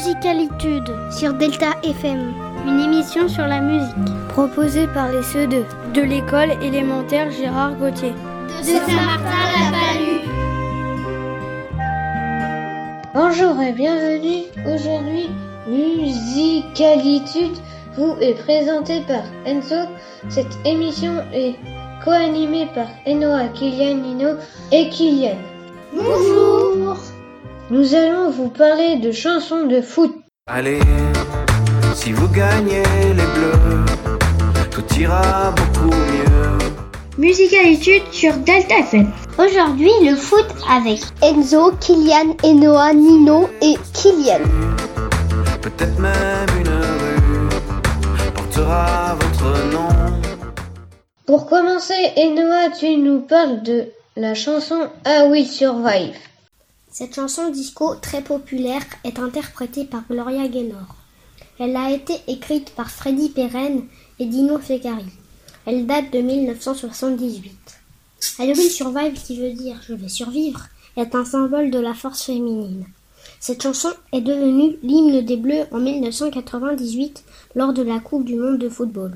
Musicalitude sur Delta FM, une émission sur la musique proposée par les CE2 de l'école élémentaire Gérard Gauthier de Saint-Martin-la-Palue. Bonjour et bienvenue. Aujourd'hui, Musicalitude vous est présentée par Enzo. Cette émission est co-animée par Enoa Kylianino et Kylian. Bonjour nous allons vous parler de chansons de foot. Allez, si vous gagnez les bleus, tout ira beaucoup mieux. Musicalitude sur Delta FM. Aujourd'hui, le foot avec Enzo, Kylian, Enoa, Nino et Kylian. Peut-être même une rue portera votre nom. Pour commencer, Enoa, tu nous parles de la chanson Ah oui, survive. Cette chanson disco très populaire est interprétée par Gloria Gaynor. Elle a été écrite par Freddy Perren et Dino Feccari. Elle date de 1978. I will survive, qui veut dire je vais survivre, est un symbole de la force féminine. Cette chanson est devenue l'hymne des Bleus en 1998 lors de la Coupe du Monde de football.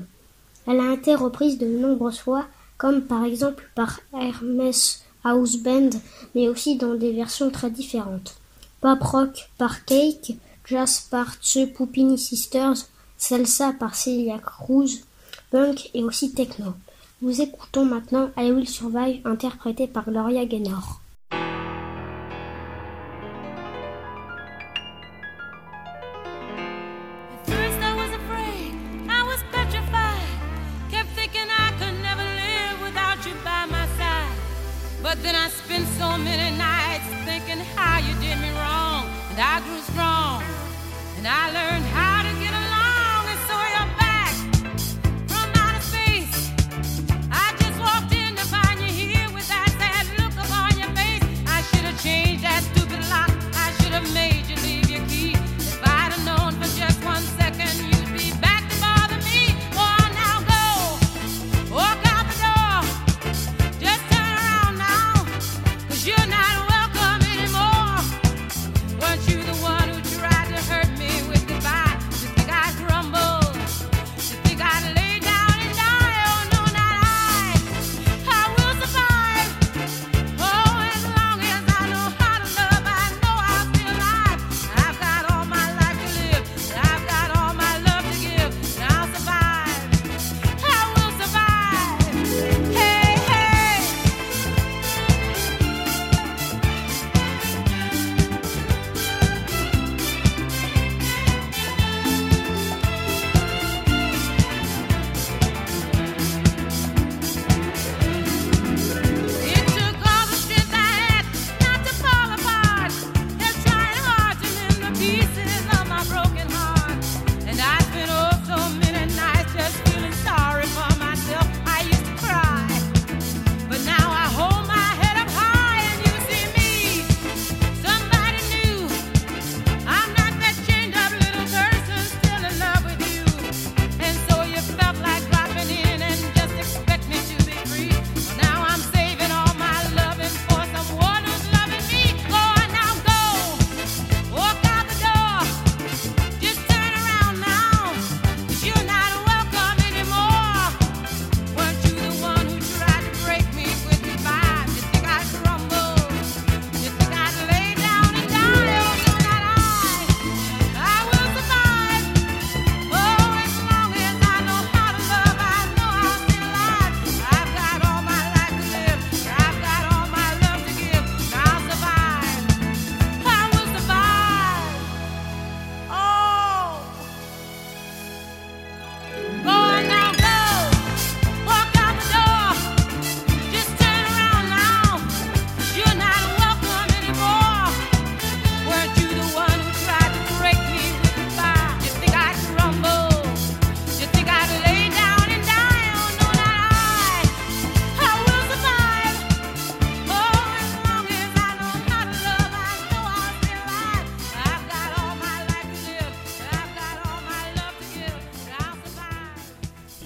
Elle a été reprise de nombreuses fois, comme par exemple par Hermès house band, mais aussi dans des versions très différentes. Pop rock par Cake, jazz par The Poupini Sisters, salsa par Celia Cruz, punk et aussi techno. Nous écoutons maintenant I Will Survive interprété par Gloria Gaynor.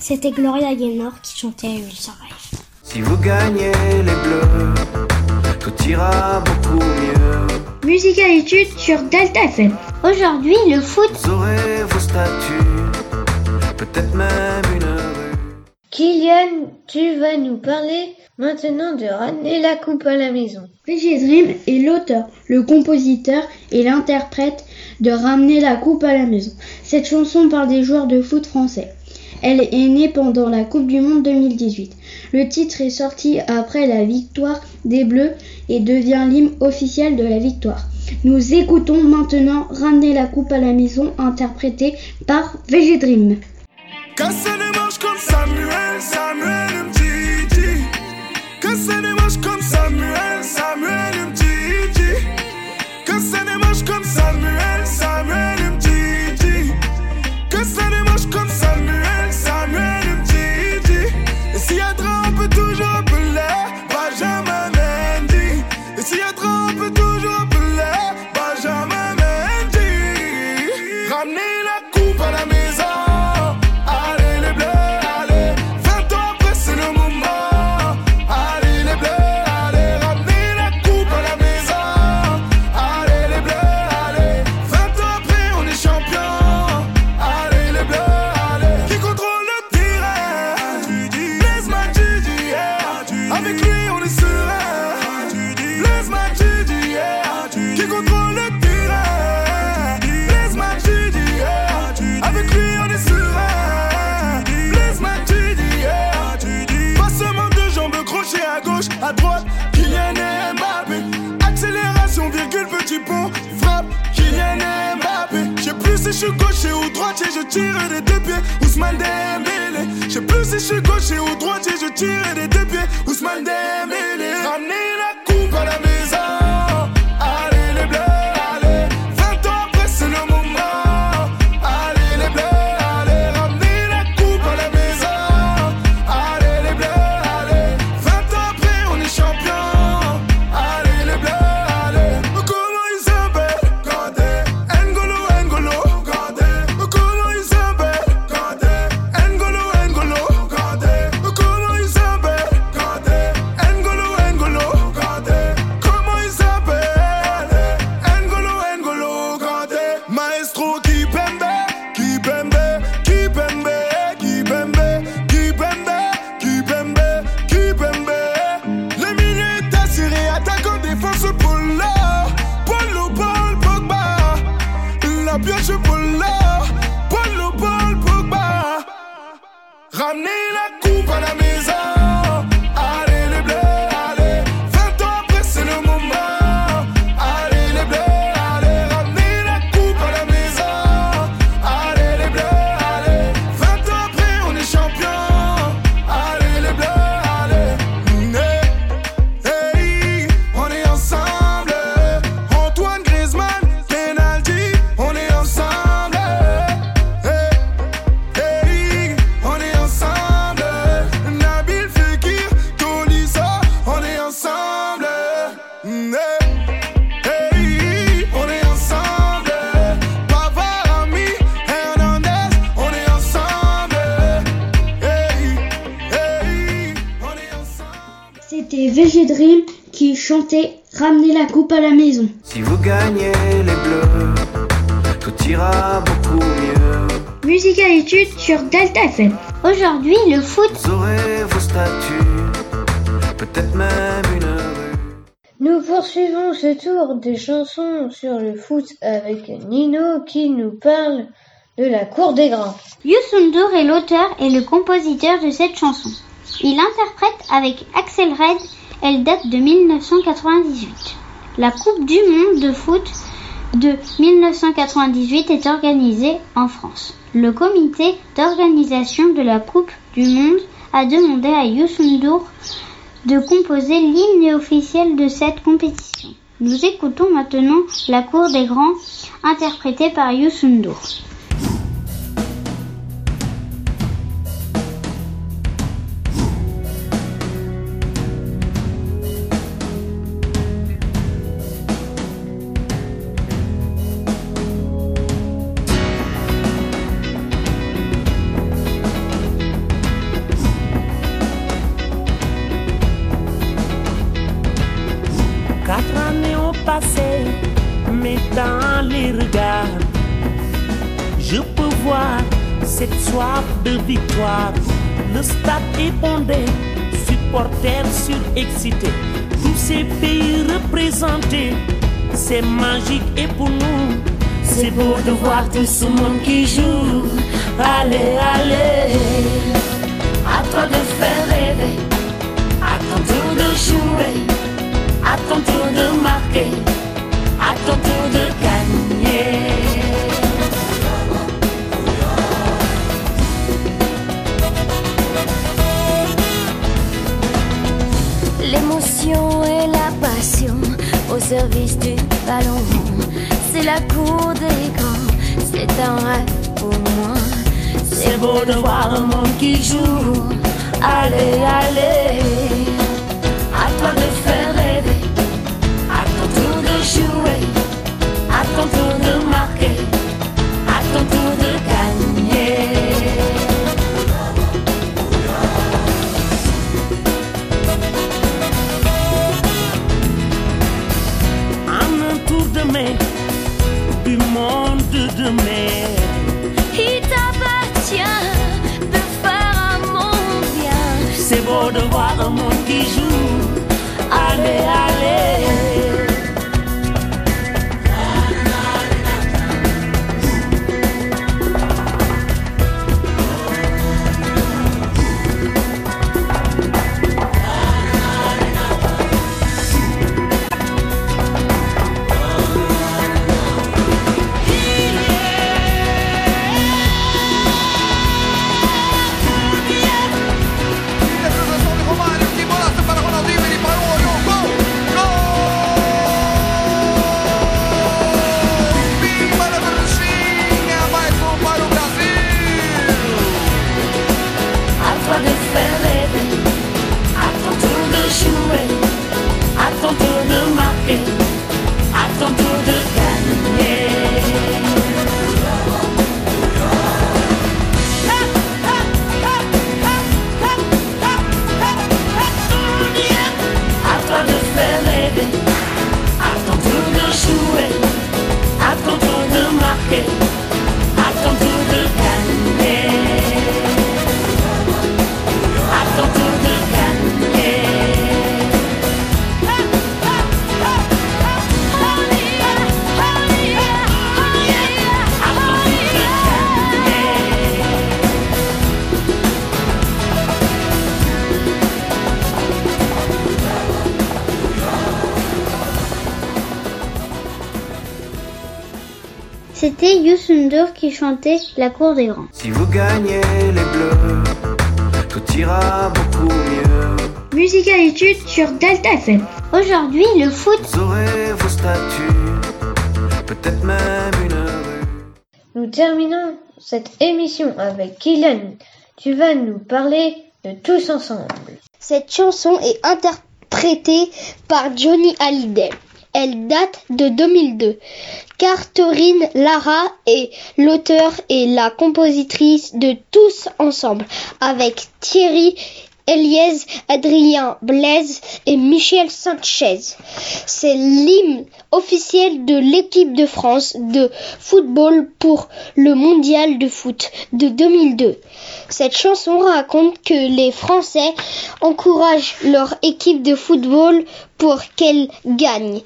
C'était Gloria Gaynor qui chantait Will Survive. Si vous gagnez les bleus, tout ira beaucoup mieux. Musicalitude sur Delta FM. Aujourd'hui, le foot. Vous aurez vos statues, peut-être même une rue. Kylian, tu vas nous parler maintenant de ramener la coupe à la maison. Régis Rim est l'auteur, le compositeur et l'interprète de Ramener la coupe à la maison. Cette chanson parle des joueurs de foot français. Elle est née pendant la Coupe du Monde 2018. Le titre est sorti après la victoire des Bleus et devient l'hymne officiel de la victoire. Nous écoutons maintenant Ramener la coupe à la maison interprété par VG Dream. Avec lui, on est serein. Matuidi, yeah. Qui contrôle le terrain? Matuidi, yeah. Avec lui, on est serein. Blaise Matuidi, yeah. Passement de jambes, crochet à gauche, à droite. Kylian Mbappé. Accélération, virgule, petit pont. Frappe, Kylian Mbappé. Je sais plus si je suis gaucher ou droitier, je tire des deux pieds. Ousmane Dembélé. Je suis gaucher ou droitier, je tire des deux pieds. Ousmane Dembélé. À la Ramener la À la maison. Si vous gagnez les bleus, tout ira beaucoup mieux. Musicalitude sur Delta FM. Aujourd'hui, le foot. Vous aurez vos statuts, peut-être même une rue. Nous poursuivons ce tour des chansons sur le foot avec Nino qui nous parle de la cour des grands. Youssou est l'auteur et le compositeur de cette chanson. Il interprète avec Axel Red, elle date de 1998. La Coupe du Monde de foot de 1998 est organisée en France. Le comité d'organisation de la Coupe du Monde a demandé à Youssou N'Dour de composer l'hymne officiel de cette compétition. Nous écoutons maintenant La Cour des Grands, interprétée par Youssou Mais dans les regards, je peux voir cette soif de victoire. Le stade est bondé, supporters surexcités, tous ces pays représentés, c'est magique et pour nous, c'est beau de voir tout ce monde qui joue. Allez, allez, à toi de faire rêver, à ton tour de jouer, à ton tour de marquer, à ton tour de gagner. L'émotion et la passion au service du ballon. C'est la cour des grands, c'est un rêve pour moi. C'est beau de voir un monde qui joue. Allez, allez, C'était Youssou N'Dour qui chantait La cour des grands. Si vous gagnez les bleus, tout ira beaucoup mieux. Musicalitude sur Delta FM. Aujourd'hui, le foot. Vous aurez vos statuts, peut-être même une rue. Nous terminons cette émission avec Kylian. Tu vas nous parler de tous ensemble. Cette chanson est interprétée par Johnny Hallyday. Elle date de 2002, car Taurine Lara est l'auteur et la compositrice de Tous Ensemble, avec Thierry Eliès, Adrien Blaise et Michel Sanchez. C'est l'hymne officiel de l'équipe de France de football pour le mondial de foot de 2002. Cette chanson raconte que les Français encouragent leur équipe de football pour qu'elle gagne.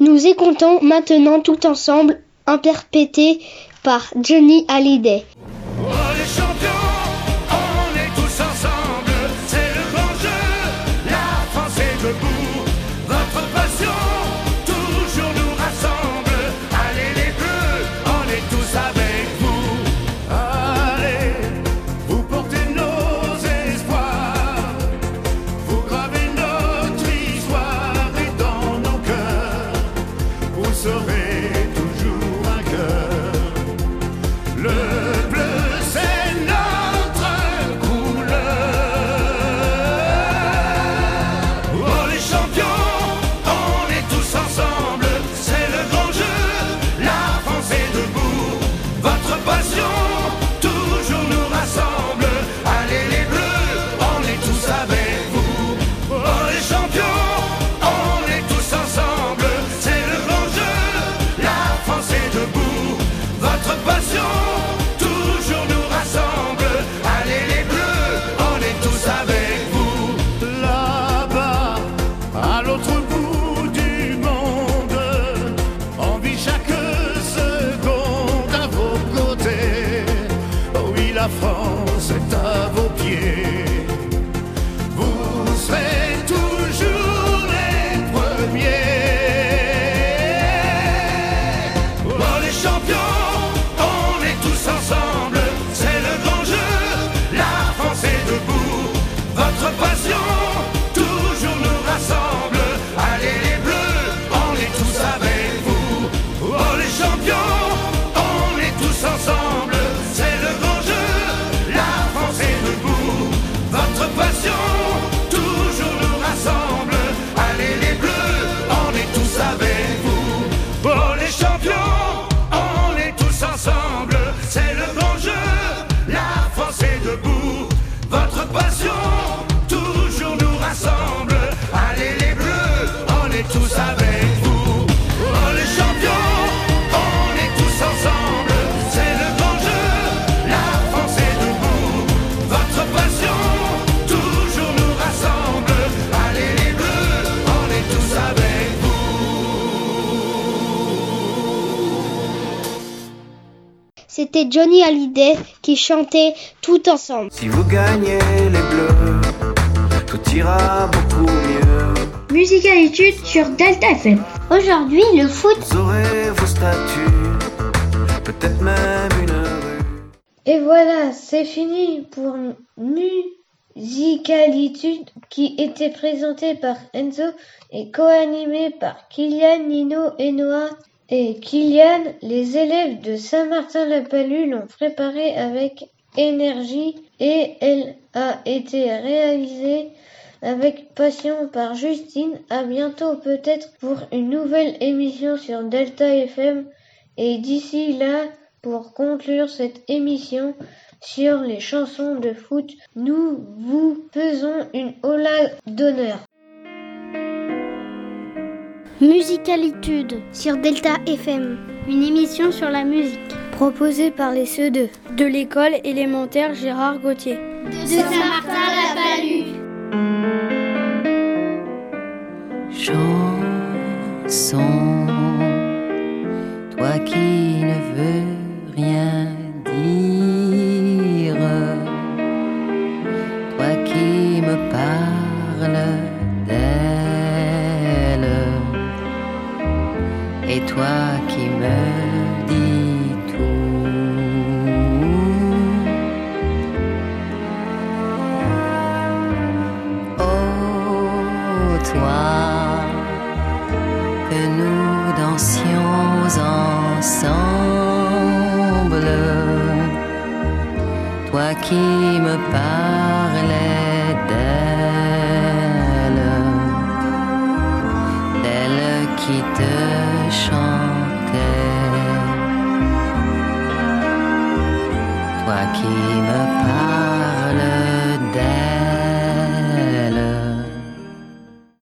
Nous écoutons maintenant tout ensemble interprété par Johnny Hallyday. Votre passion toujours nous rassemble. Allez les bleus, on est tous avec vous. C'était Johnny Hallyday qui chantait tout ensemble. Si vous gagnez les bleus, tout ira beaucoup mieux. Musicalitude sur Delta FM. Aujourd'hui, le foot. Vous aurez vos statuts, peut-être même et voilà, c'est fini pour Musicalitude qui était présenté par Enzo et co-animé par Kylian, Nino et Noah. Et Kylian, les élèves de Saint-Martin-la-Palue l'ont préparé avec énergie et elle a été réalisée avec passion par Justine. À bientôt peut-être pour une nouvelle émission sur Delta FM. Et d'ici là, pour conclure cette émission sur les chansons de foot, nous vous faisons une hola d'honneur. Musicalitude sur Delta FM, une émission sur la musique. Proposé par les CE2 de l'école élémentaire Gérard Gauthier. De Saint-Martin-la-Palue. Chanson, toi qui Toi qui me parlais d'elle, d'elle qui te chantait, toi qui